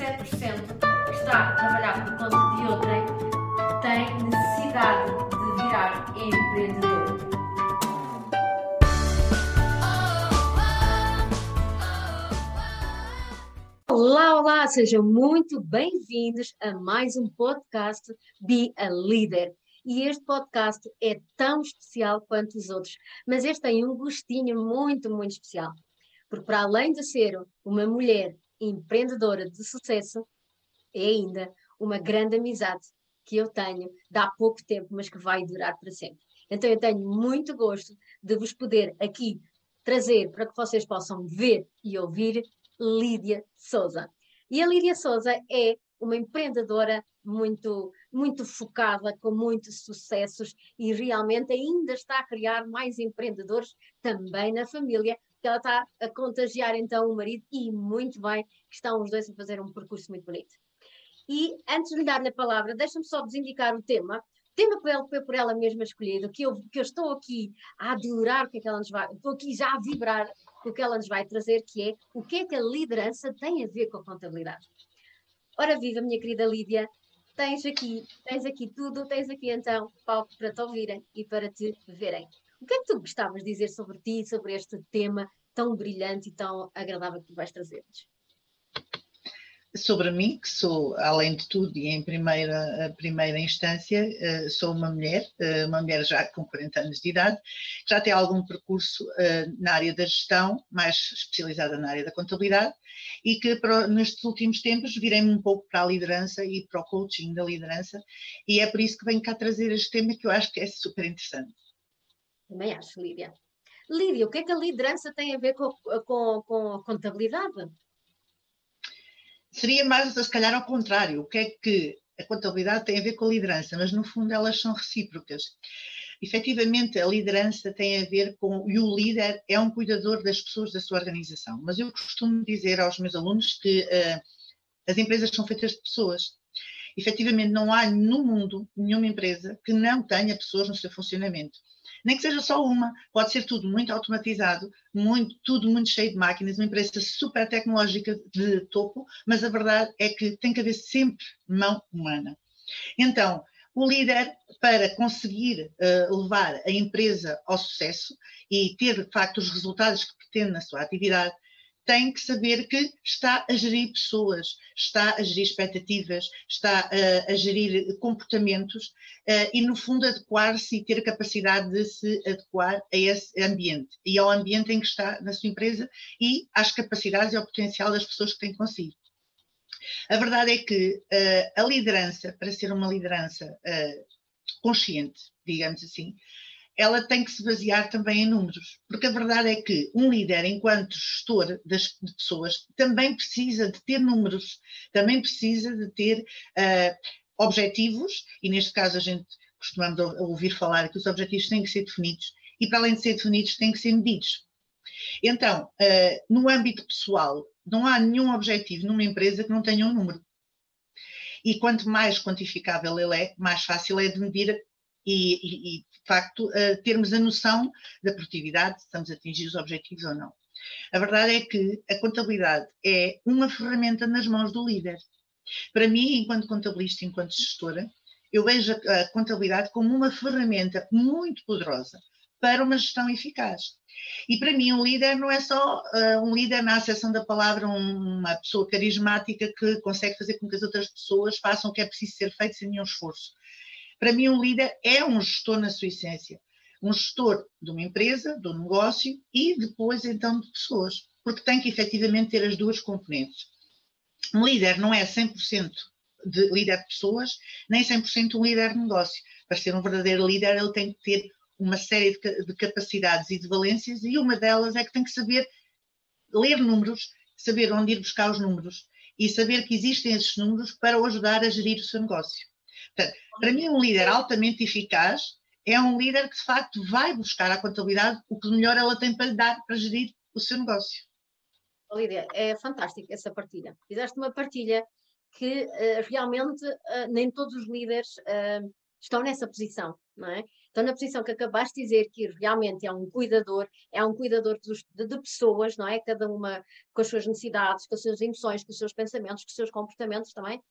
que está a trabalhar por conta de outrem tem necessidade de virar empreendedor. Olá, olá, sejam muito bem-vindos a mais um podcast Be a Leader. E este podcast é tão especial quanto os outros, mas este tem um gostinho muito, muito especial. Porque, para além de ser uma mulher empreendedora de sucesso, é ainda uma grande amizade que eu tenho de há pouco tempo, mas que vai durar para sempre. Então, eu tenho muito gosto de vos poder aqui trazer para que vocês possam ver e ouvir Lídia Souza. E a Lídia Souza é uma empreendedora muito, muito focada, com muitos sucessos e realmente ainda está a criar mais empreendedores também na família, que ela está a contagiar então o marido e muito bem que estão os dois a fazer um percurso muito bonito. E antes de lhe dar a palavra, deixa-me só vos indicar o tema. O tema foi por ela mesma escolhido, que eu, que eu estou aqui a adorar o que é que ela nos vai, estou aqui já a vibrar o que ela nos vai trazer, que é o que é que a liderança tem a ver com a contabilidade. Ora viva, minha querida Lídia, tens aqui, tens aqui tudo, tens aqui então palco para te ouvirem e para te verem. O que é que tu gostavas de dizer sobre ti, sobre este tema tão brilhante e tão agradável que tu vais trazer-nos? Sobre mim, que sou, além de tudo, e em primeira, primeira instância, eh, sou uma mulher, eh, uma mulher já com 40 anos de idade, já tem algum percurso eh, na área da gestão, mais especializada na área da contabilidade, e que nestes últimos tempos virei-me um pouco para a liderança e para o coaching da liderança, e é por isso que venho cá trazer este tema que eu acho que é super interessante. Também acho, Lídia. Lídia, o que é que a liderança tem a ver com, com, com a contabilidade? Seria mais, se calhar, ao contrário. O que é que a contabilidade tem a ver com a liderança? Mas, no fundo, elas são recíprocas. Efetivamente, a liderança tem a ver com. E o líder é um cuidador das pessoas da sua organização. Mas eu costumo dizer aos meus alunos que uh, as empresas são feitas de pessoas. Efetivamente, não há no mundo nenhuma empresa que não tenha pessoas no seu funcionamento nem que seja só uma, pode ser tudo muito automatizado, muito, tudo muito cheio de máquinas, uma empresa super tecnológica de topo, mas a verdade é que tem que haver sempre mão humana. Então, o líder, para conseguir uh, levar a empresa ao sucesso e ter, de facto, os resultados que pretende na sua atividade, tem que saber que está a gerir pessoas, está a gerir expectativas, está a, a gerir comportamentos uh, e, no fundo, adequar-se e ter capacidade de se adequar a esse ambiente e ao ambiente em que está na sua empresa e às capacidades e ao potencial das pessoas que tem consigo. A verdade é que uh, a liderança, para ser uma liderança uh, consciente, digamos assim, ela tem que se basear também em números, porque a verdade é que um líder, enquanto gestor das pessoas, também precisa de ter números, também precisa de ter uh, objetivos, e neste caso a gente costumamos ouvir falar que os objetivos têm que ser definidos, e para além de ser definidos, têm que ser medidos. Então, uh, no âmbito pessoal, não há nenhum objetivo numa empresa que não tenha um número. E quanto mais quantificável ele é, mais fácil é de medir e, e, de facto, uh, termos a noção da produtividade, se estamos a atingir os objetivos ou não. A verdade é que a contabilidade é uma ferramenta nas mãos do líder. Para mim, enquanto contabilista, enquanto gestora, eu vejo a contabilidade como uma ferramenta muito poderosa para uma gestão eficaz. E para mim, um líder não é só uh, um líder na acessão da palavra, um, uma pessoa carismática que consegue fazer com que as outras pessoas façam o que é preciso ser feito sem nenhum esforço. Para mim, um líder é um gestor na sua essência. Um gestor de uma empresa, de um negócio e depois, então, de pessoas. Porque tem que efetivamente ter as duas componentes. Um líder não é 100% de líder de pessoas, nem 100% um líder de negócio. Para ser um verdadeiro líder, ele tem que ter uma série de capacidades e de valências, e uma delas é que tem que saber ler números, saber onde ir buscar os números e saber que existem esses números para o ajudar a gerir o seu negócio. Portanto, para mim, um líder altamente eficaz é um líder que, de facto, vai buscar à contabilidade o que melhor ela tem para lhe dar para gerir o seu negócio. Lídia, é fantástica essa partilha. Fizeste uma partilha que uh, realmente uh, nem todos os líderes uh, estão nessa posição, não é? Então, na posição que acabaste de dizer, que realmente é um cuidador, é um cuidador de, pessoas, não é? Cada uma com as suas necessidades, com as suas emoções, com os seus pensamentos, com os seus comportamentos também,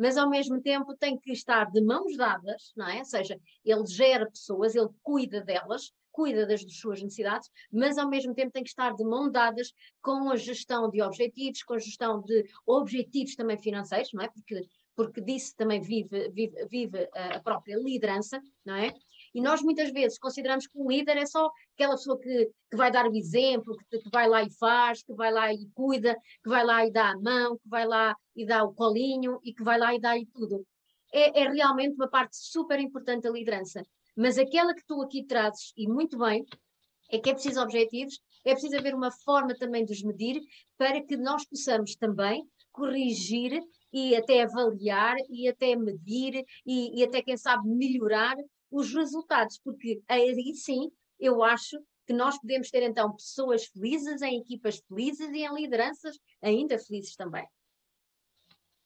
mas ao mesmo tempo tem que estar de mãos dadas, não é? Ou seja, ele gera pessoas, ele cuida delas, cuida das suas necessidades, mas ao mesmo tempo tem que estar de mão dadas com a gestão de objetivos, com a gestão de objetivos também financeiros, não é? Porque, porque disso também vive, vive, vive a própria liderança, não é? E nós muitas vezes consideramos que um líder é só aquela pessoa que, que vai dar o exemplo, que, que, vai lá e faz, que vai lá e cuida, que vai lá e dá a mão, que vai lá e dá o colinho e que vai lá e dá e tudo. É, é realmente uma parte super importante da liderança. Mas aquela que tu aqui trazes, e muito bem, é que é preciso objetivos, é preciso haver uma forma também de os medir para que nós possamos também corrigir e até avaliar e até medir e, e até, quem sabe, melhorar os resultados, porque aí sim eu acho que nós podemos ter então pessoas felizes, em equipas felizes e em lideranças ainda felizes também.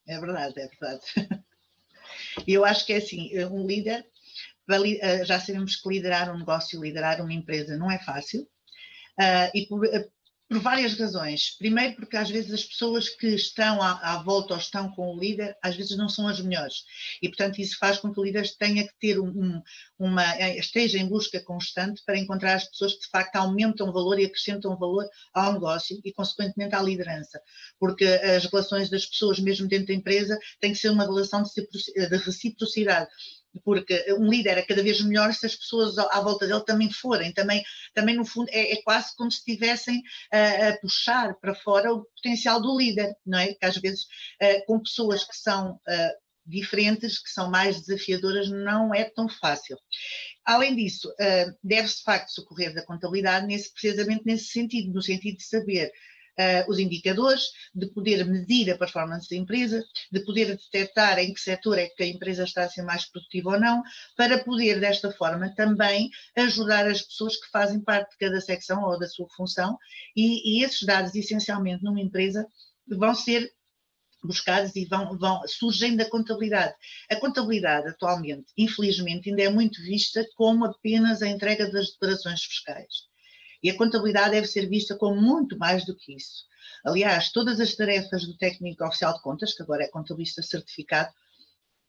É verdade, é verdade. Eu acho que é assim, um líder, eh, já sabemos que liderar um negócio, liderar uma empresa não é fácil, Uh, e por, várias razões. Primeiro, porque às vezes as pessoas que estão à, à, volta ou estão com o líder, às vezes não são as melhores. E, portanto, isso faz com que o líder tenha que ter um, um, uma. Eh, esteja em busca constante para encontrar as pessoas que de facto aumentam valor e acrescentam valor ao negócio e, consequentemente, à liderança. Porque as relações das pessoas, mesmo dentro da empresa, tem que ser uma relação de reciprocidade porque um líder é cada vez melhor se as pessoas à volta dele também forem, também, também no fundo é, é quase como se estivessem a, a, puxar para fora o potencial do líder, não é? Que às vezes uh, com pessoas que são uh, diferentes, que são mais desafiadoras, não é tão fácil. Além disso, deve-se de facto socorrer da contabilidade nesse, precisamente nesse sentido, no sentido de saber uh, os indicadores, de poder medir a performance da empresa, de poder detectar em que setor é que a empresa está a ser mais produtiva ou não, para poder, desta forma, também ajudar as pessoas que fazem parte de cada secção ou da sua função, e, e esses dados, essencialmente, numa empresa, vão ser buscados e vão, vão surgem da contabilidade. A contabilidade, atualmente, infelizmente, ainda é muito vista como apenas a entrega das declarações fiscais. E a contabilidade deve ser vista como muito mais do que isso. Aliás, todas as tarefas do técnico oficial de contas, que agora é contabilista certificado,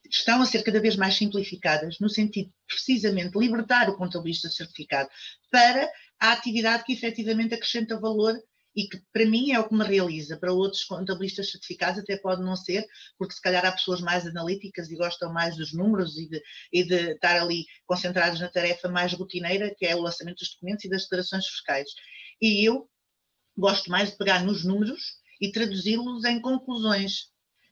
estão a ser cada vez mais simplificadas, no sentido de precisamente libertar o contabilista certificado para a atividade que efetivamente acrescenta valor e que para mim é o que me realiza, para outros contabilistas certificados até pode não ser, porque se calhar há pessoas mais analíticas e gostam mais dos números e de, e de estar ali concentrados na tarefa mais rotineira, que é o lançamento dos documentos e das declarações fiscais. E eu gosto mais de pegar nos números e traduzi-los em conclusões,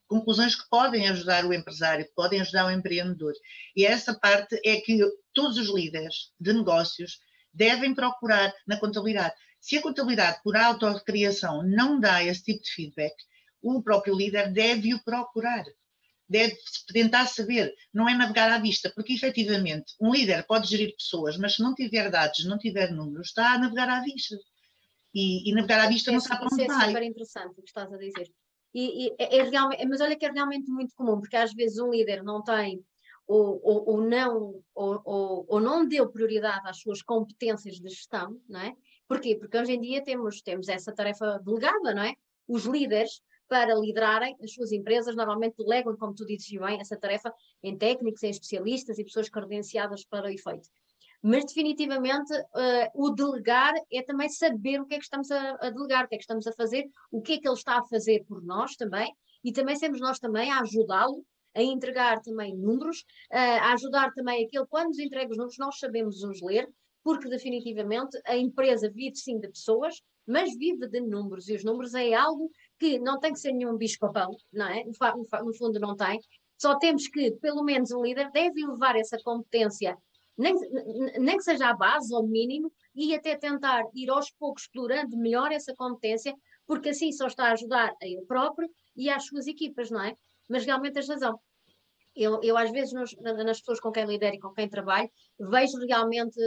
conclusões que podem ajudar o empresário, que podem ajudar o empreendedor. E essa parte é que todos os líderes de negócios devem procurar na contabilidade. Se a contabilidade, por autocriação, não dá esse tipo de feedback, o próprio líder deve o procurar. Deve tentar saber, não é navegar à vista, porque efetivamente um líder pode gerir pessoas, mas se não tiver dados, não tiver números, está a navegar à vista. E, e navegar à vista não sabe onde vai. Isso é super interessante o que estás a dizer. E, e é, é realmente, mas olha que é realmente muito comum, porque às vezes um líder não tem ou, ou, ou não ou, ou, não deu prioridade às suas competências de gestão, não é? Porquê? Porque hoje em dia temos, temos essa tarefa delegada, não é? Os líderes, para liderarem as suas empresas, normalmente delegam, como tu dizes bem, essa tarefa em técnicos, em especialistas e pessoas credenciadas para o efeito. Mas definitivamente uh, o delegar é também saber o que é que estamos a, a, delegar, o que é que estamos a fazer, o que é que ele está a fazer por nós também, e também sermos nós também a ajudá-lo a entregar também números, uh, a ajudar também aquele, quando nos entrega os números, nós sabemos os ler, porque definitivamente a empresa vive sim de pessoas, mas vive de números, e os números é algo que não tem que ser nenhum bicho-papão, não é? No, fundo não tem, só temos que, pelo menos o líder deve levar essa competência, nem, nem que seja à base ou mínimo, e até tentar ir aos poucos explorando melhor essa competência, porque assim só está a ajudar a ele próprio e às suas equipas, não é? Mas realmente tens razão. Eu, eu às vezes nos, nas pessoas com quem lidero e com quem trabalho, vejo realmente,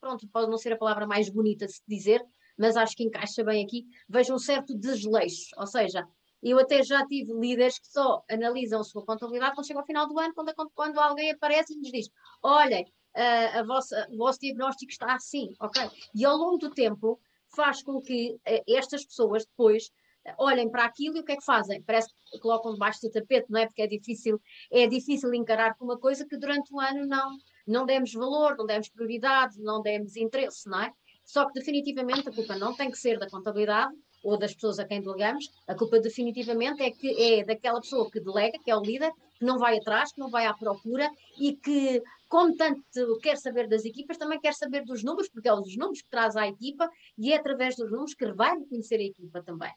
pronto, pode não ser a palavra mais bonita de se dizer, mas acho que encaixa bem aqui, vejo um certo desleixo, ou seja, eu até já tive líderes que só analisam a sua contabilidade quando chega ao final do ano, quando, quando alguém aparece e nos diz: olhem, uh, a vossa, o vosso diagnóstico está assim, ok? E ao longo do tempo faz com que uh, estas pessoas depois olhem para aquilo e o que é que fazem? Parece que colocam debaixo do tapete, não é? Porque é difícil, é difícil encarar com uma coisa que durante um ano não, não demos valor, não demos prioridade, não demos interesse, não é? Só que definitivamente a culpa não tem que ser da contabilidade ou das pessoas a quem delegamos, a culpa definitivamente é que é daquela pessoa que delega, que é o líder, que não vai atrás, que não vai à procura e que, como tanto quer saber das equipas, também quer saber dos números, porque é os números que traz à equipa e é através dos números que vai conhecer a equipa também.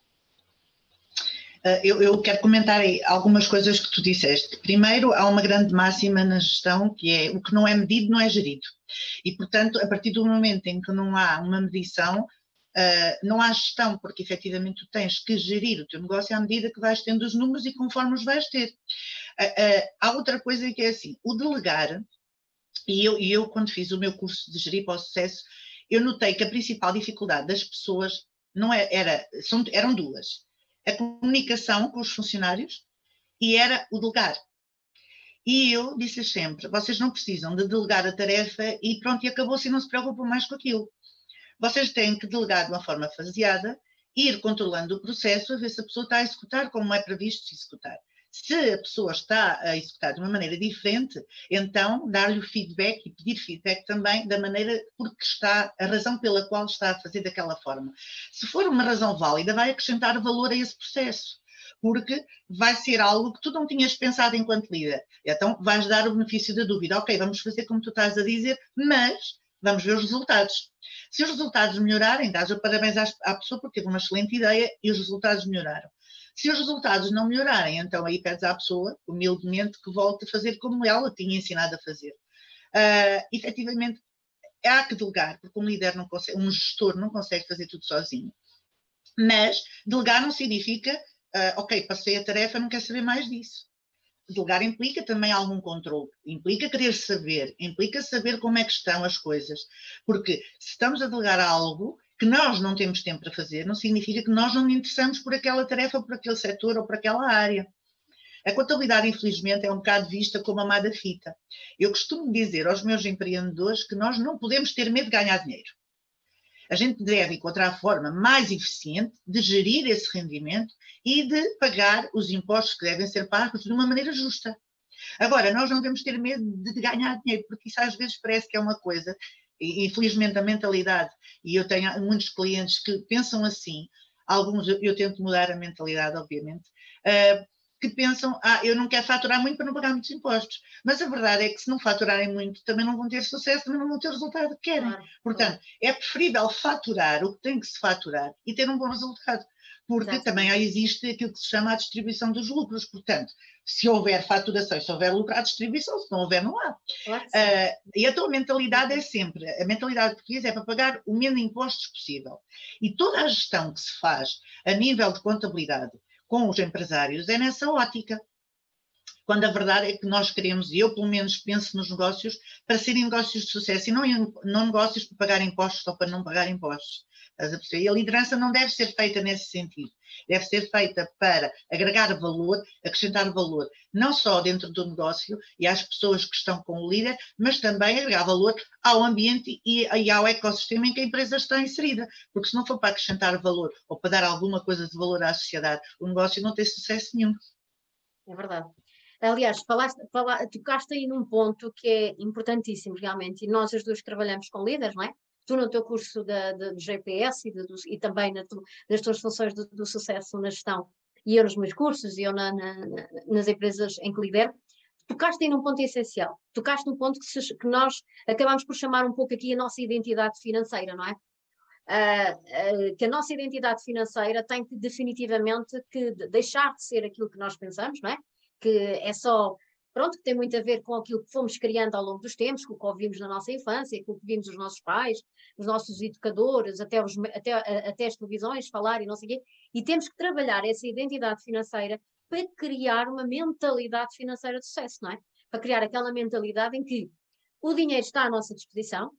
Ah, eu, eu, quero comentar algumas coisas que tu disseste. Primeiro, há uma grande máxima na gestão que é o que não é medido não é gerido. E, portanto, a partir do momento em que não há uma medição, Uh, não há gestão, porque efetivamente tu tens que gerir o teu negócio à medida que vais tendo os números e conforme os vais ter. Uh, há outra coisa que é assim, o delegar, e eu, e eu quando fiz o meu curso de gerir para o sucesso, eu notei que a principal dificuldade das pessoas não é, era, são, eram duas a comunicação com os funcionários e era o delegar. E eu disse-lhes sempre: vocês não precisam de delegar a tarefa e pronto, e acabou-se não se preocupam mais com aquilo. Vocês têm que delegar de uma forma faseada, ir controlando o processo, a ver se a pessoa está a executar como é previsto se executar. Se a pessoa está a executar de uma maneira diferente, então dar-lhe o feedback e pedir feedback também da maneira porque está, a razão pela qual está a fazer daquela forma. Se for uma razão válida, vai acrescentar valor a esse processo porque vai ser algo que tu não tinhas pensado enquanto líder. Então vais dar o benefício da dúvida. Ok, vamos fazer como tu estás a dizer, mas vamos ver os resultados. Se os resultados melhorarem, dás o parabéns à pessoa porque teve uma excelente ideia e os resultados melhoraram. Se os resultados não melhorarem, então aí pedes à pessoa, humildemente, que volte a fazer como ela tinha ensinado a fazer. Uh, efetivamente, há que delegar, porque um líder não consegue, um gestor não consegue fazer tudo sozinho. Mas delegar não significa, uh, ok, passei a tarefa, não quero saber mais disso. Delegar implica também algum controle, implica querer saber, implica saber como é que estão as coisas. Porque se estamos a delegar algo, que nós não temos tempo para fazer, não significa que nós não nos interessamos por aquela tarefa, por aquele setor ou por aquela área. A contabilidade, infelizmente, é um bocado vista como a amada fita. Eu costumo dizer aos meus empreendedores que nós não podemos ter medo de ganhar dinheiro. A gente deve encontrar a forma mais eficiente de gerir esse rendimento e de pagar os impostos que devem ser pagos de uma maneira justa. Agora, nós não devemos ter medo de ganhar dinheiro, porque isso às vezes parece que é uma coisa infelizmente a mentalidade, e eu tenho muitos clientes que pensam assim, alguns eu, tento mudar a mentalidade, obviamente, uh, que pensam, ah, eu não quero faturar muito para não pagar muitos impostos. Mas a verdade é que se não faturarem muito, também não vão ter sucesso, também não vão ter o resultado que querem. Claro, Portanto, claro. é preferível faturar o que tem que se faturar e ter um bom resultado porque Exato. também existe aquilo que se chama a distribuição dos lucros. Portanto, se houver faturação se houver lucro, há distribuição, se não houver, não há. Claro uh, e a tua mentalidade é sempre, a mentalidade portuguesa é para pagar o menos impostos possível. E toda a gestão que se faz a nível de contabilidade com os empresários é nessa ótica. Quando a verdade é que nós queremos, e eu pelo menos penso nos negócios, para serem negócios de sucesso e não, não negócios para pagar impostos ou para não pagar impostos. E a liderança não deve ser feita nesse sentido. Deve ser feita para agregar valor, acrescentar valor, não só dentro do negócio e às pessoas que estão com o líder, mas também agregar valor ao ambiente e, e ao ecossistema em que a empresa está inserida. Porque se não for para acrescentar valor ou para dar alguma coisa de valor à sociedade, o negócio não tem sucesso nenhum. É verdade. Aliás, falaste, falaste, tocaste aí num ponto que é importantíssimo realmente, e nós as duas trabalhamos com líderes, não é? Tu no teu curso de, de, de GPS e, de, e também na tu, nas tuas funções do, do, sucesso na gestão, e eu nos meus cursos, e eu na, na, nas empresas em que lidero, tocaste aí num ponto essencial. Tocaste num ponto que, se, que, nós acabamos por chamar um pouco aqui a nossa identidade financeira, não é? Uh, uh, que a nossa identidade financeira tem que definitivamente que deixar de ser aquilo que nós pensamos, não é? Que é só pronto, que tem muito a ver com aquilo que fomos criando ao longo dos tempos, com o que ouvimos na nossa infância, com o que vimos os nossos pais, os nossos educadores, até, os, até, até as televisões falar e não sei o quê, e temos que trabalhar essa identidade financeira para criar uma mentalidade financeira de sucesso, não é? Para criar aquela mentalidade em que o dinheiro está à nossa disposição,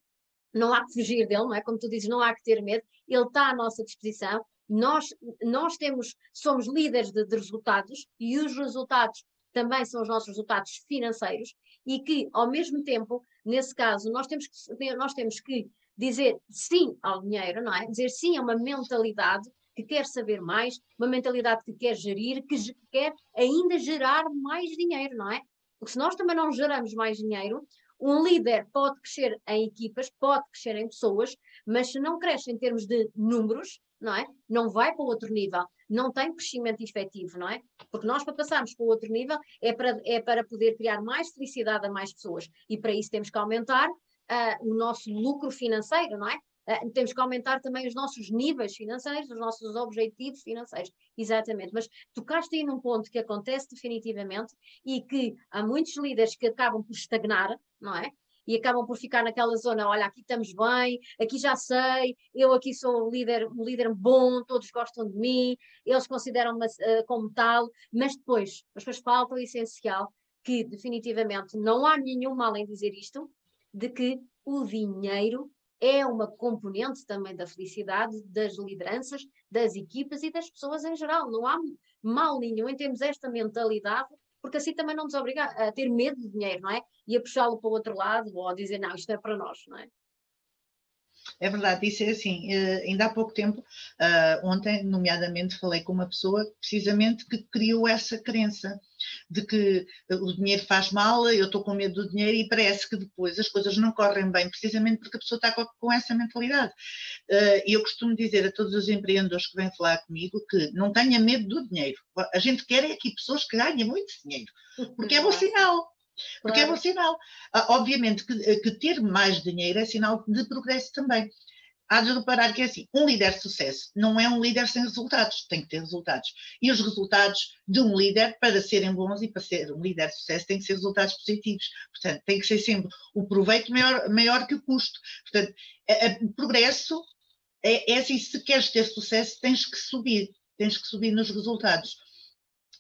não há que fugir dele, não é? Como tu dizes, não há que ter medo, ele está à nossa disposição, nós, nós temos, somos líderes de, de resultados e os resultados também são os nossos resultados financeiros e que, ao mesmo tempo, nesse caso, nós temos que, nós temos que dizer sim ao dinheiro, não é? Dizer sim a uma mentalidade que quer saber mais, uma mentalidade que quer gerir, que quer ainda gerar mais dinheiro, não é? Porque se nós também não geramos mais dinheiro, um líder pode crescer em equipas, pode crescer em pessoas, mas se não cresce em termos de números, não é? Não vai para outro nível, não tem crescimento efetivo, não é? Porque nós, para passarmos para outro nível, é para, é para poder criar mais felicidade a mais pessoas. E para isso temos que aumentar uh, o nosso lucro financeiro, não é? Uh, temos que aumentar também os nossos níveis financeiros, os nossos objetivos financeiros. Exatamente. Mas tocaste aí num ponto que acontece definitivamente e que há muitos líderes que acabam por estagnar, não é? E acabam por ficar naquela zona, olha, aqui estamos bem, aqui já sei, eu aqui sou um líder, um líder bom, todos gostam de mim, eles consideram-me uh, como tal, mas depois, as pessoas faltam o essencial, que definitivamente não há nenhum mal em dizer isto, de que o dinheiro é uma componente também da felicidade das lideranças, das equipas e das pessoas em geral. Não há mal nenhum em termos esta mentalidade, porque assim também não nos obriga a ter medo de dinheiro, não é? E a puxá-lo para o outro lado ou a dizer, não, isto é para nós, não é? É verdade, isso é assim. Eh, ainda há pouco tempo, eh, ontem, nomeadamente, falei com uma pessoa precisamente que criou essa crença de que eh, o dinheiro faz mal, eu estou com medo do dinheiro e parece que depois as coisas não correm bem, precisamente porque a pessoa está com, essa mentalidade. E eu costumo dizer a todos os empreendedores que vêm falar comigo que não tenha medo do dinheiro. A gente quer é aqui pessoas que ganhem muito dinheiro, porque é bom sinal. Porque claro. é um sinal. Ah, obviamente que, que, ter mais dinheiro é sinal de progresso também. Há de reparar que é assim, um líder de sucesso não é um líder sem resultados, tem que ter resultados. E os resultados de um líder, para serem bons e para ser um líder de sucesso, têm que ser resultados positivos. Portanto, tem que ser sempre o proveito maior, maior que o custo. Portanto, o progresso é, é assim, se queres ter sucesso, tens que subir, tens que subir nos resultados.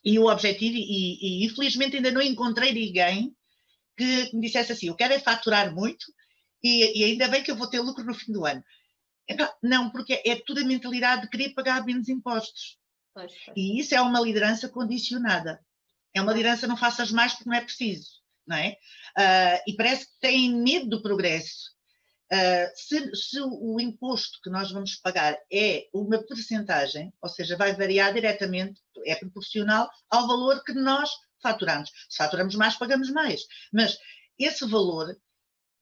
E o objetivo, e, e infelizmente ainda não encontrei ninguém que me dissesse assim: eu quero é faturar muito e, e ainda bem que eu vou ter lucro no fim do ano. Não, porque é tudo a mentalidade de querer pagar menos impostos. Pois, pois. E isso é uma liderança condicionada. É uma liderança não faças mais porque não é preciso, não é? Uh, e parece que têm medo do progresso. Uh, se, se, o imposto que nós vamos pagar é uma percentagem, ou seja, vai variar diretamente, é proporcional ao valor que nós faturamos. Se faturamos mais, pagamos mais. Mas esse valor,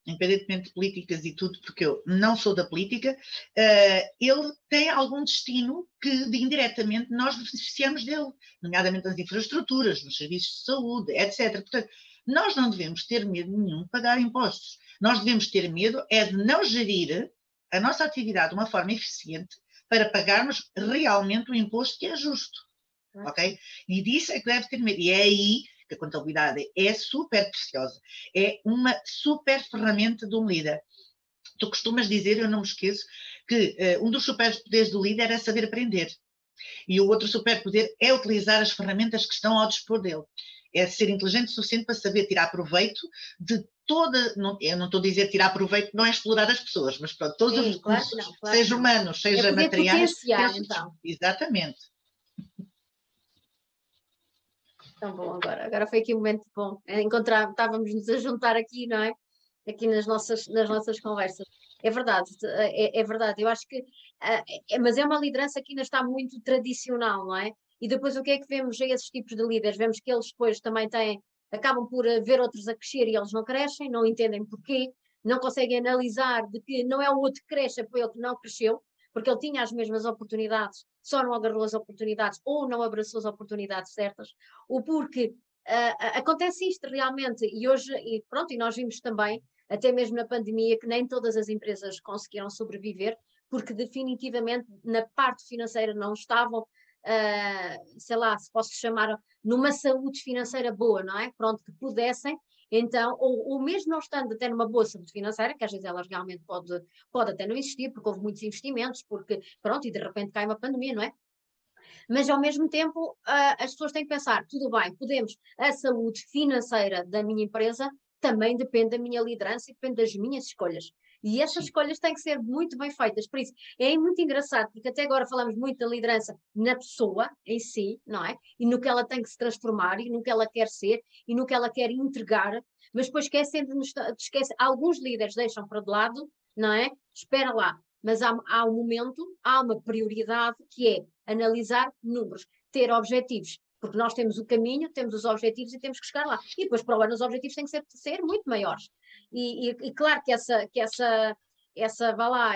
independentemente de políticas e tudo, porque eu não sou da política, uh, ele tem algum destino que de, indiretamente nós beneficiamos dele, nomeadamente nas infraestruturas, nos serviços de saúde, etc. Portanto, nós não devemos ter medo nenhum de pagar impostos. Nós devemos ter medo é de não gerir a nossa atividade de uma forma eficiente para pagarmos realmente o imposto que é justo. Ok? E disso é que deve ter medo. E é aí que a contabilidade é super preciosa. É uma super ferramenta de um líder. Tu costumas dizer, eu não me esqueço, que uh, um dos superpoderes do líder é saber aprender. E o outro superpoder é utilizar as ferramentas que estão ao dispor dele. É ser inteligente o suficiente para saber tirar proveito de toda, não, eu não estou a dizer tirar proveito, não é explorar as pessoas, mas pronto, todos Sim, os recursos, claro não, claro seja humanos, seja é materiais. Então. Exatamente. Então, bom, agora, agora foi aqui um momento bom. É encontrar, estávamos nos a juntar aqui, não é? Aqui nas nossas, nas nossas conversas. É verdade, é, é verdade. Eu acho que, é, mas é uma liderança que ainda está muito tradicional, não é? E depois o que é que vemos a esses tipos de líderes? Vemos que eles depois também têm acabam por eh, ver outros a crescer e eles não crescem, não entendem porquê, não conseguem analisar de que não é o outro que cresce, foi ele que não cresceu, porque ele tinha as mesmas oportunidades, só não agarrou as oportunidades ou não abraçou as oportunidades certas, ou porque uh, acontece isto realmente, e hoje, e pronto, e nós vimos também, até mesmo na pandemia, que nem todas as empresas conseguiram sobreviver, porque definitivamente na parte financeira não estavam uh, sei lá, se posso chamar, numa saúde financeira boa, não é? Pronto, que pudessem, então, ou, ou mesmo não estando até numa boa saúde financeira, que às vezes ela realmente pode, pode até não existir, porque houve muitos investimentos, porque, pronto, e de repente cai uma pandemia, não é? Mas ao mesmo tempo, uh, as pessoas têm que pensar: tudo bem, podemos, a saúde financeira da minha empresa também depende da minha liderança e depende das minhas escolhas. E essas Sim. escolhas têm que ser muito bem feitas. Por isso, é muito engraçado, porque até agora falamos muito da liderança na pessoa em si, não é? E no que ela tem que se transformar, e no que ela quer ser, e no que ela quer entregar, mas depois esquecem de esquece, alguns líderes deixam para de lado, não é? Espera lá. Mas há, há um momento, há uma prioridade que é analisar números, ter objetivos porque nós temos o caminho, temos os objetivos e temos que chegar lá. E depois para o ano os objetivos têm que ser, ser muito maiores. E, e, e, claro que essa, que essa, essa, vá lá,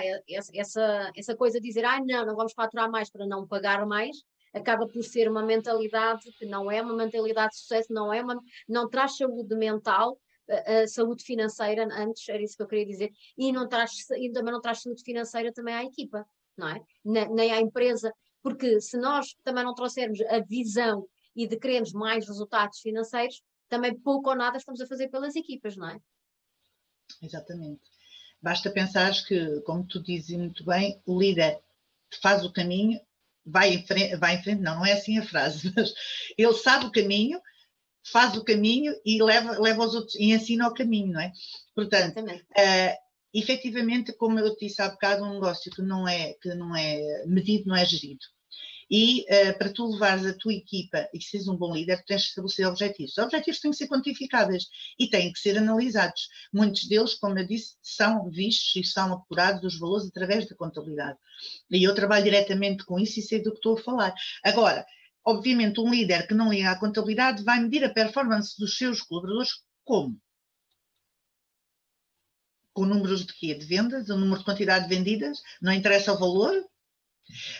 essa, essa, coisa de dizer, ah, não, não vamos faturar mais para não pagar mais, acaba por ser uma mentalidade que não é uma mentalidade de sucesso, não é uma, não traz saúde mental, uh, saúde financeira, antes era isso que eu queria dizer, e não traz, e também não traz saúde financeira também à equipa, não é? Nem, nem à empresa, porque se nós também não trouxermos a visão e de queremos mais resultados financeiros, também pouco ou nada estamos a fazer pelas equipas, não é? Exatamente. Basta pensar que, como tu dizes muito bem, o líder faz o caminho, vai em frente, vai em frente, não, não é assim a frase, mas ele sabe o caminho, faz o caminho e leva, leva os outros e ensina o caminho, não é? Portanto, uh, efetivamente, como eu disse há bocado, um negócio que não é, que não é medido, não é gerido. E uh, para tu levares a tua equipa e seres um bom líder, tens de estabelecer objetivos. Os objetivos têm que ser quantificáveis e têm que ser analisados. Muitos deles, como eu disse, são vistos e são apurados os valores através da contabilidade. E eu trabalho diretamente com isso e sei do que estou a falar. Agora, obviamente, um líder que não liga à contabilidade vai medir a performance dos seus colaboradores como? Com números de quê? De vendas, o número de quantidade de vendidas, não interessa o valor,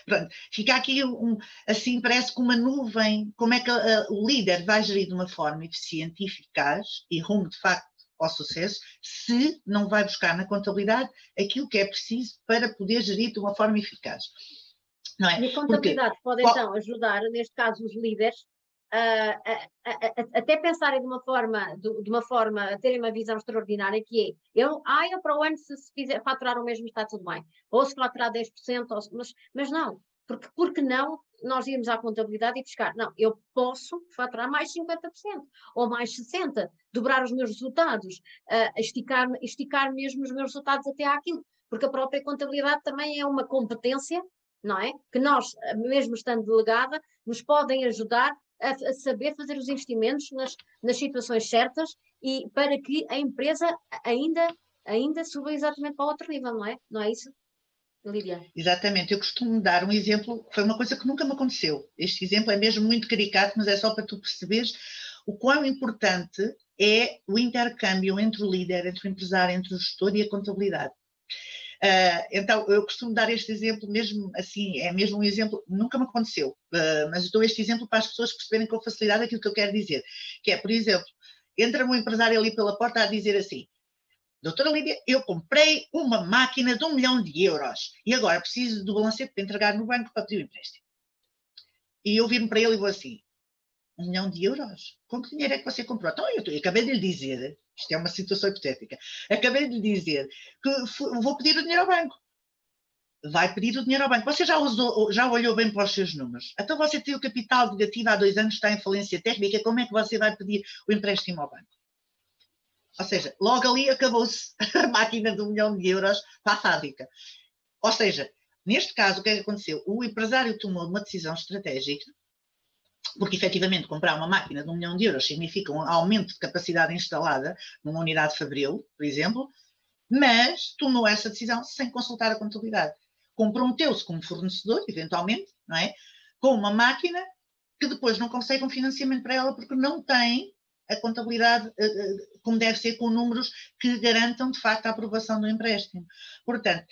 Pronto, fica aqui um, assim, parece que uma nuvem, como é que uh, o líder vai gerir de uma forma eficiente e eficaz e rumo de facto ao sucesso, se não vai buscar na contabilidade aquilo que é preciso para poder gerir de uma forma eficaz. Não é? E a contabilidade Porque, pode então ajudar, neste caso, os líderes até pensarem de uma forma, de, uma forma, terem uma visão extraordinária que é, eu, ah, eu para o ano se, se fizer, faturar o mesmo está tudo bem, ou se faturar 10%, ou, mas, mas não, porque, porque não nós irmos à contabilidade e buscar, não, eu posso faturar mais 50%, ou mais 60%, dobrar os meus resultados, uh, esticar, esticar mesmo os meus resultados até àquilo, porque a própria contabilidade também é uma competência não é? Que nós, mesmo estando delegada, nos podem ajudar a, a saber fazer os investimentos nas, nas situações certas e para que a empresa ainda, ainda suba exatamente para outro nível, não é? Não é isso? Lídia. Exatamente, eu costumo dar um exemplo, foi uma coisa que nunca me aconteceu. Este exemplo é mesmo muito caricato, mas é só para tu perceberes o quão importante é o intercâmbio entre o líder, entre o empresário, entre o gestor e a contabilidade. Uh, então, eu costumo dar este exemplo mesmo assim, é mesmo um exemplo, nunca me aconteceu, uh, mas dou este exemplo para as pessoas perceberem com facilidade aquilo que eu quero dizer, que é, por exemplo, entra um empresário ali pela porta a dizer assim, doutora Lídia, eu comprei uma máquina de um milhão de euros e agora preciso do balancete para entregar no banco para pedir o empréstimo. E eu viro para ele e vou assim, um milhão de euros? Com que dinheiro é que você comprou? Então, eu, eu acabei de lhe dizer isto é uma situação hipotética. Acabei de lhe dizer que vou pedir o dinheiro ao banco. Vai pedir o dinheiro ao banco. Você já, usou, já olhou bem para os seus números. Então você tem o capital negativo há dois anos, está em falência técnica. Como é que você vai pedir o empréstimo ao banco? Ou seja, logo ali acabou-se a máquina de um milhão de euros para a fábrica. Ou seja, neste caso, o que é que aconteceu? O empresário tomou uma decisão estratégica porque efetivamente comprar uma máquina de um milhão de euros significa um aumento de capacidade instalada numa unidade fabril, por exemplo, mas tomou essa decisão sem consultar a contabilidade. Comprometeu-se como fornecedor, eventualmente, não é? com uma máquina que depois não consegue um financiamento para ela porque não tem a contabilidade eh, eh, como deve ser, com números que garantam de facto a aprovação do empréstimo. Portanto,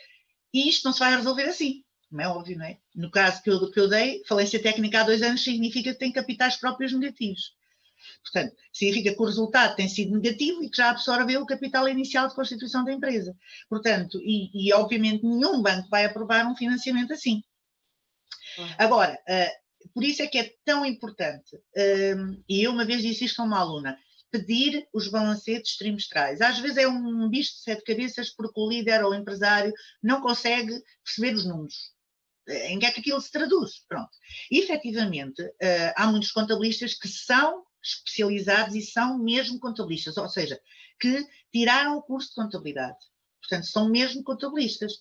isto não se vai resolver assim como é óbvio, não é? No caso que eu, que eu dei, falência técnica há dois anos significa que tem capitais próprios negativos. Portanto, significa que o resultado tem sido negativo e que já absorveu o capital inicial de constituição da empresa. Portanto, e, e obviamente nenhum banco vai aprovar um financiamento assim. Agora, uh, por isso é que é tão importante, uh, e eu uma vez disse isto a uma aluna, pedir os balancetes trimestrais. Às vezes é um bicho de sete cabeças porque o líder ou o empresário não consegue perceber os números em que é que aquilo se traduz. Pronto. E, efetivamente, uh, há muitos contabilistas que são especializados e são mesmo contabilistas, ou seja, que tiraram o curso de contabilidade. Portanto, são mesmo contabilistas.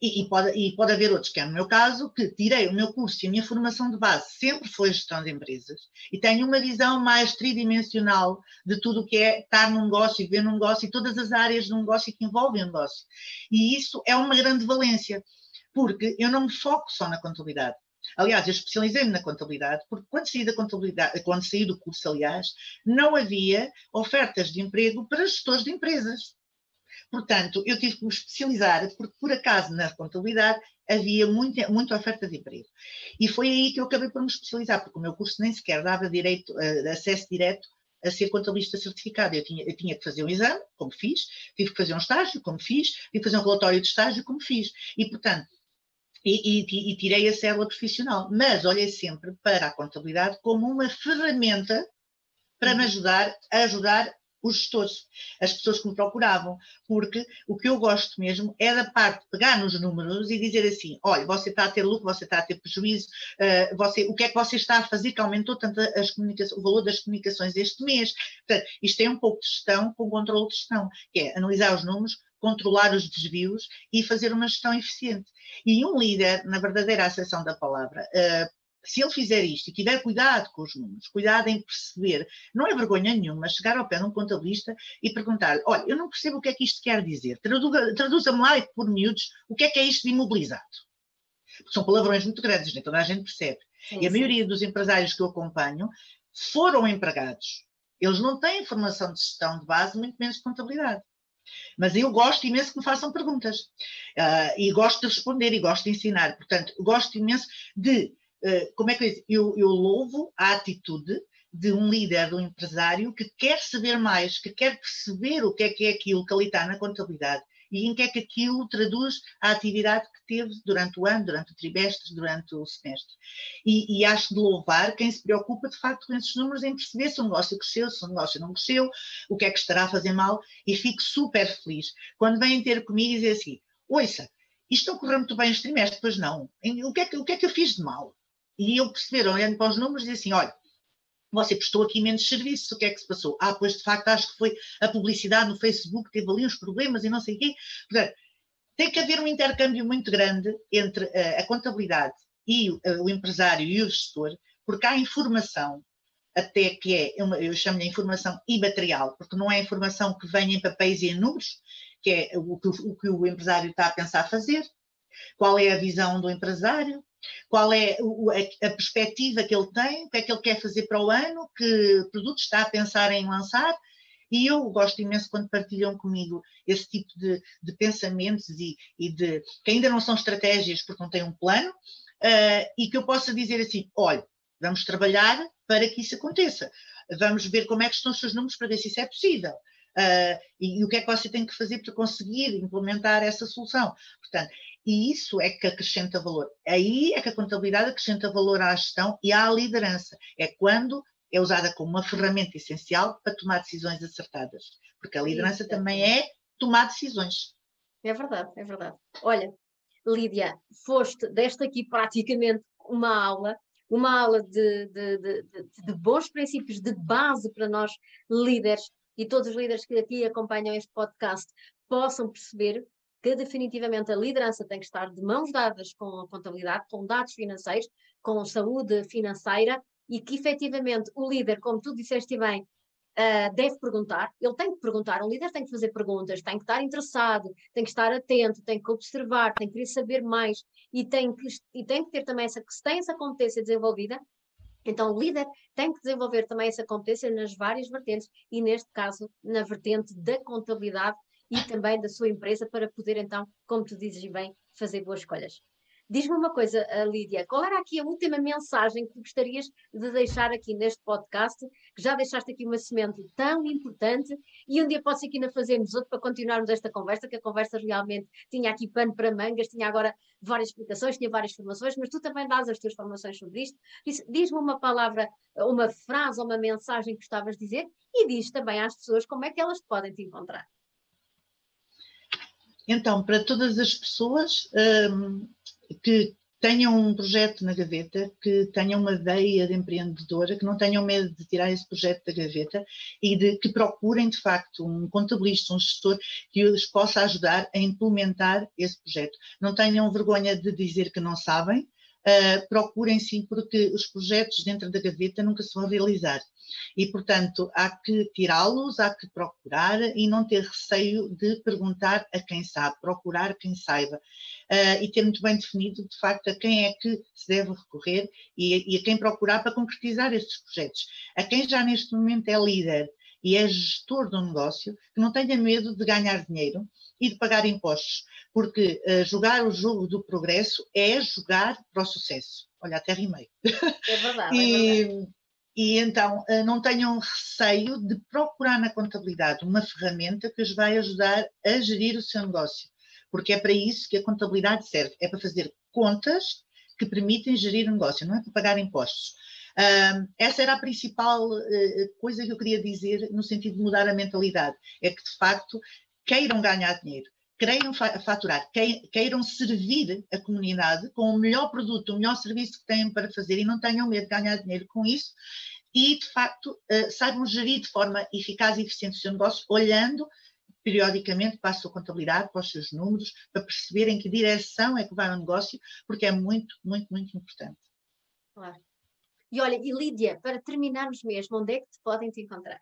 E, e, pode, e pode haver outros, que é no meu caso, que tirei o meu curso e a minha formação de base sempre foi gestão de empresas e tenho uma visão mais tridimensional de tudo o que é estar num negócio e ver num negócio e todas as áreas de um negócio que envolvem um negócio. E isso é uma grande valência, porque eu não me foco só na contabilidade. Aliás, eu especializei-me na contabilidade, porque quando saí da contabilidade, quando saí do curso, aliás, não havia ofertas de emprego para gestores de empresas. Portanto, eu tive que me especializar, porque por acaso na contabilidade havia muita, muita oferta de emprego. E foi aí que eu acabei por me especializar, porque o meu curso nem sequer dava direito, uh, acesso direto a ser contabilista certificado. Eu tinha, eu tinha que fazer um exame, como fiz, tive que fazer um estágio, como fiz, tive que fazer um relatório de estágio, como fiz. E, portanto, e, e, e, tirei a célula profissional. Mas olhei sempre para a contabilidade como uma ferramenta para me uhum. ajudar a ajudar os gestores, as pessoas que me procuravam, porque o que eu gosto mesmo é da parte de pegar nos números e dizer assim, olha, você está a ter lucro, você está a ter prejuízo, uh, você, o que é que você está a fazer que aumentou tanto as comunicações, o valor das comunicações este mês. Portanto, isto é um pouco de gestão com controle de gestão, que é analisar os números, controlar os desvios e fazer uma gestão eficiente. E um líder, na verdadeira acessão da palavra, uh, se ele fizer isto e tiver cuidado com os números, cuidado em perceber, não é vergonha nenhuma chegar ao pé de um contabilista e perguntar: olha, eu não percebo o que é que isto quer dizer, traduza-me lá por miúdos o que é que é isto de imobilizado. Porque são palavrões muito grandes, nem toda a gente percebe. Sim, e a maioria dos empresários que eu acompanho foram empregados. Eles não têm formação de gestão de base, muito menos de contabilidade. Mas eu gosto imenso que me façam perguntas. Uh, e gosto de responder e gosto de ensinar. Portanto, gosto imenso de eh, como é que eu digo? Eu, eu louvo a atitude de um líder, de um empresário que quer saber mais, que quer perceber o que é que é aquilo que ali está na contabilidade e em que é que aquilo traduz a atividade que teve durante o ano, durante o trimestre, durante o semestre. E, e, acho de louvar quem se preocupa de facto com esses números, em perceber se o negócio cresceu, se o negócio não cresceu, o que é que estará a fazer mal, e fico super feliz quando vêm ter comigo e dizer assim: ouça, isto ocorreu muito bem este trimestre, pois não. O que, é que, o que é que eu fiz de mal? E eu perceberam, olhando para os números, e assim: olha, você prestou aqui menos serviços, o que é que se passou? Ah, pois de facto acho que foi a publicidade no Facebook, teve ali uns problemas e não sei o quê. Portanto, tem que haver um intercâmbio muito grande entre uh, a contabilidade e uh, o empresário e o gestor, porque há informação, até que é, eu chamo-lhe informação imaterial, porque não é informação que vem em papéis e em números, que é o que o, o que o empresário está a pensar fazer, qual é a visão do empresário, qual é a, perspectiva que ele tem, o que é que ele quer fazer para o ano, que produtos está a pensar em lançar. E eu gosto imenso quando partilham comigo esse tipo de, de pensamentos e, e, de que ainda não são estratégias porque não têm um plano, uh, e que eu possa dizer assim: olha, vamos trabalhar para que isso aconteça. Vamos ver como é que estão os seus números para ver se isso é possível. Uh, e, e, o que é que você tem que fazer para conseguir implementar essa solução. Portanto, e isso é que acrescenta valor. Aí é que a contabilidade acrescenta valor à gestão e à liderança. É quando é usada como uma ferramenta essencial para tomar decisões acertadas. Porque a liderança também é tomar decisões. É verdade, é verdade. Olha, Lídia, foste, deste aqui praticamente uma aula, uma aula de, de, de, de, bons princípios de base para nós líderes e todos os líderes que aqui acompanham este podcast possam perceber que definitivamente a liderança tem que estar de mãos dadas com a contabilidade, com dados financeiros, com saúde financeira e que efetivamente o líder, como tu disseste bem, uh, deve perguntar, ele tem que perguntar, um líder tem que fazer perguntas, tem que estar interessado, tem que estar atento, tem que observar, tem que querer saber mais e tem que, e tem que ter também essa, se tem essa competência desenvolvida, então, o líder tem que desenvolver também essa competência nas várias vertentes e, neste caso, na vertente da contabilidade e também da sua empresa para poder então, como tu dizes bem, fazer boas escolhas. Diz-me uma coisa, Lídia, qual era aqui a última mensagem que gostarias de deixar aqui neste podcast, que já deixaste aqui uma semente tão importante e um dia pode ser que ainda fazemos outro para continuarmos esta conversa, que a conversa realmente tinha aqui pano para mangas, tinha agora várias explicações, tinha várias formações, mas tu também dás as tuas formações sobre isto. Diz-me uma palavra, uma frase ou uma mensagem que gostavas de dizer e diz também às pessoas como é que elas podem te encontrar. Então, para todas as pessoas um, que tenham um projeto na gaveta, que tenham uma veia de empreendedora, que não tenham medo de tirar esse projeto da gaveta e de que procurem, de facto, um contabilista, um gestor que os possa ajudar a implementar esse projeto. Não tenham vergonha de dizer que não sabem, uh, procurem sim, porque os projetos dentro da gaveta nunca se vão realizar. E, portanto, há que tirá-los, há que procurar e não ter receio de perguntar a quem sabe, procurar quem saiba. Uh, e ter muito bem definido, de facto, a quem é que se deve recorrer e, e a quem procurar para concretizar estes projetos. A quem já neste momento é líder e é gestor do negócio, que não tenha medo de ganhar dinheiro e de pagar impostos, porque uh, jogar o jogo do progresso é jogar para o sucesso. Olha, até rimei. É verdade. e, é verdade. E então uh, não tenham receio de procurar na contabilidade uma ferramenta que os vai ajudar a gerir o seu negócio, porque é para isso que a contabilidade serve, é para fazer contas que permitem gerir o negócio, não é para pagar impostos. Uh, essa era a principal uh, coisa que eu queria dizer no sentido de mudar a mentalidade, é que de facto queiram ganhar dinheiro, queiram faturar, queiram servir a comunidade com o melhor produto, o melhor serviço que têm para fazer e não tenham medo de ganhar dinheiro com isso e, de facto, uh, saibam gerir de forma eficaz e eficiente o seu negócio, olhando periodicamente para a sua contabilidade, para os seus números, para perceberem que direção é que vai o negócio, porque é muito, muito, muito importante. Claro. E olha, e Lídia, para terminarmos mesmo, onde é que te podem te encontrar?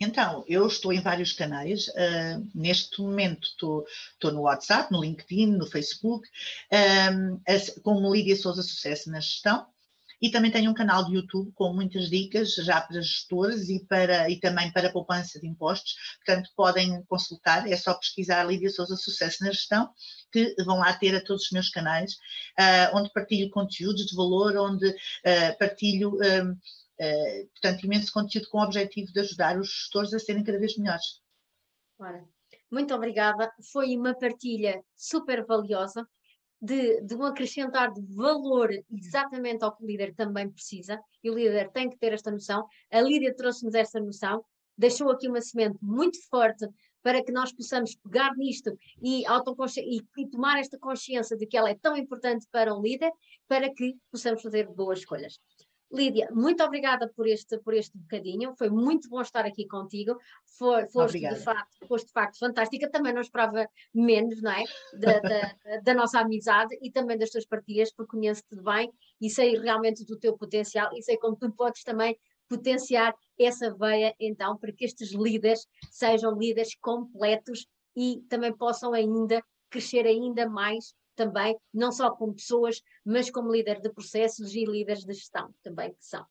Então, eu estou em vários canais. Uh, neste momento estou, no WhatsApp, no LinkedIn, no Facebook, um, como Lídia Souza Sucesso na Gestão. E também tenho um canal de YouTube com muitas dicas já para gestores e, para, e também para poupança de impostos. Portanto, podem consultar, é só pesquisar Lídia Souza Sucesso na Gestão, que vão lá ter a todos os meus canais, uh, onde partilho conteúdos de valor, onde uh, partilho. Uh, portanto, imenso conteúdo com o objetivo de ajudar os gestores a serem cada vez melhores. Ora, muito obrigada. Foi uma partilha super valiosa de, de um acrescentar de valor exatamente ao que o líder também precisa, e o líder tem que ter esta noção. A Lídia trouxe-nos esta noção, deixou aqui uma semente muito forte para que nós possamos pegar nisto e, e, e, tomar esta consciência de que ela é tão importante para um líder, para que possamos fazer boas escolhas. Lídia, muito obrigada por este, por este bocadinho, foi muito bom estar aqui contigo, For, foste, de facto, foste de facto fantástica, também não esperava menos, não é? Da, da, da nossa amizade e também das tuas partilhas, porque conheço-te bem e sei realmente do teu potencial e sei como tu podes também potenciar essa veia, então, para que estes líderes sejam líderes completos e também possam ainda crescer ainda mais também, não só como pessoas, mas como líder de processos e líderes de gestão também que são.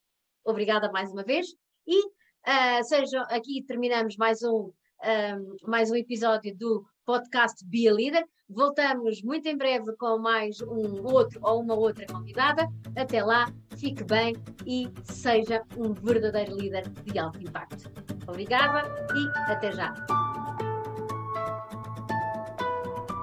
Obrigada mais uma vez e uh, seja aqui terminamos mais um, um, ah, mais um episódio do podcast Be a Leader. Voltamos muito em breve com mais um outro ou uma outra convidada. Até lá, fique bem e seja um verdadeiro líder de alto impacto. Obrigada e até já.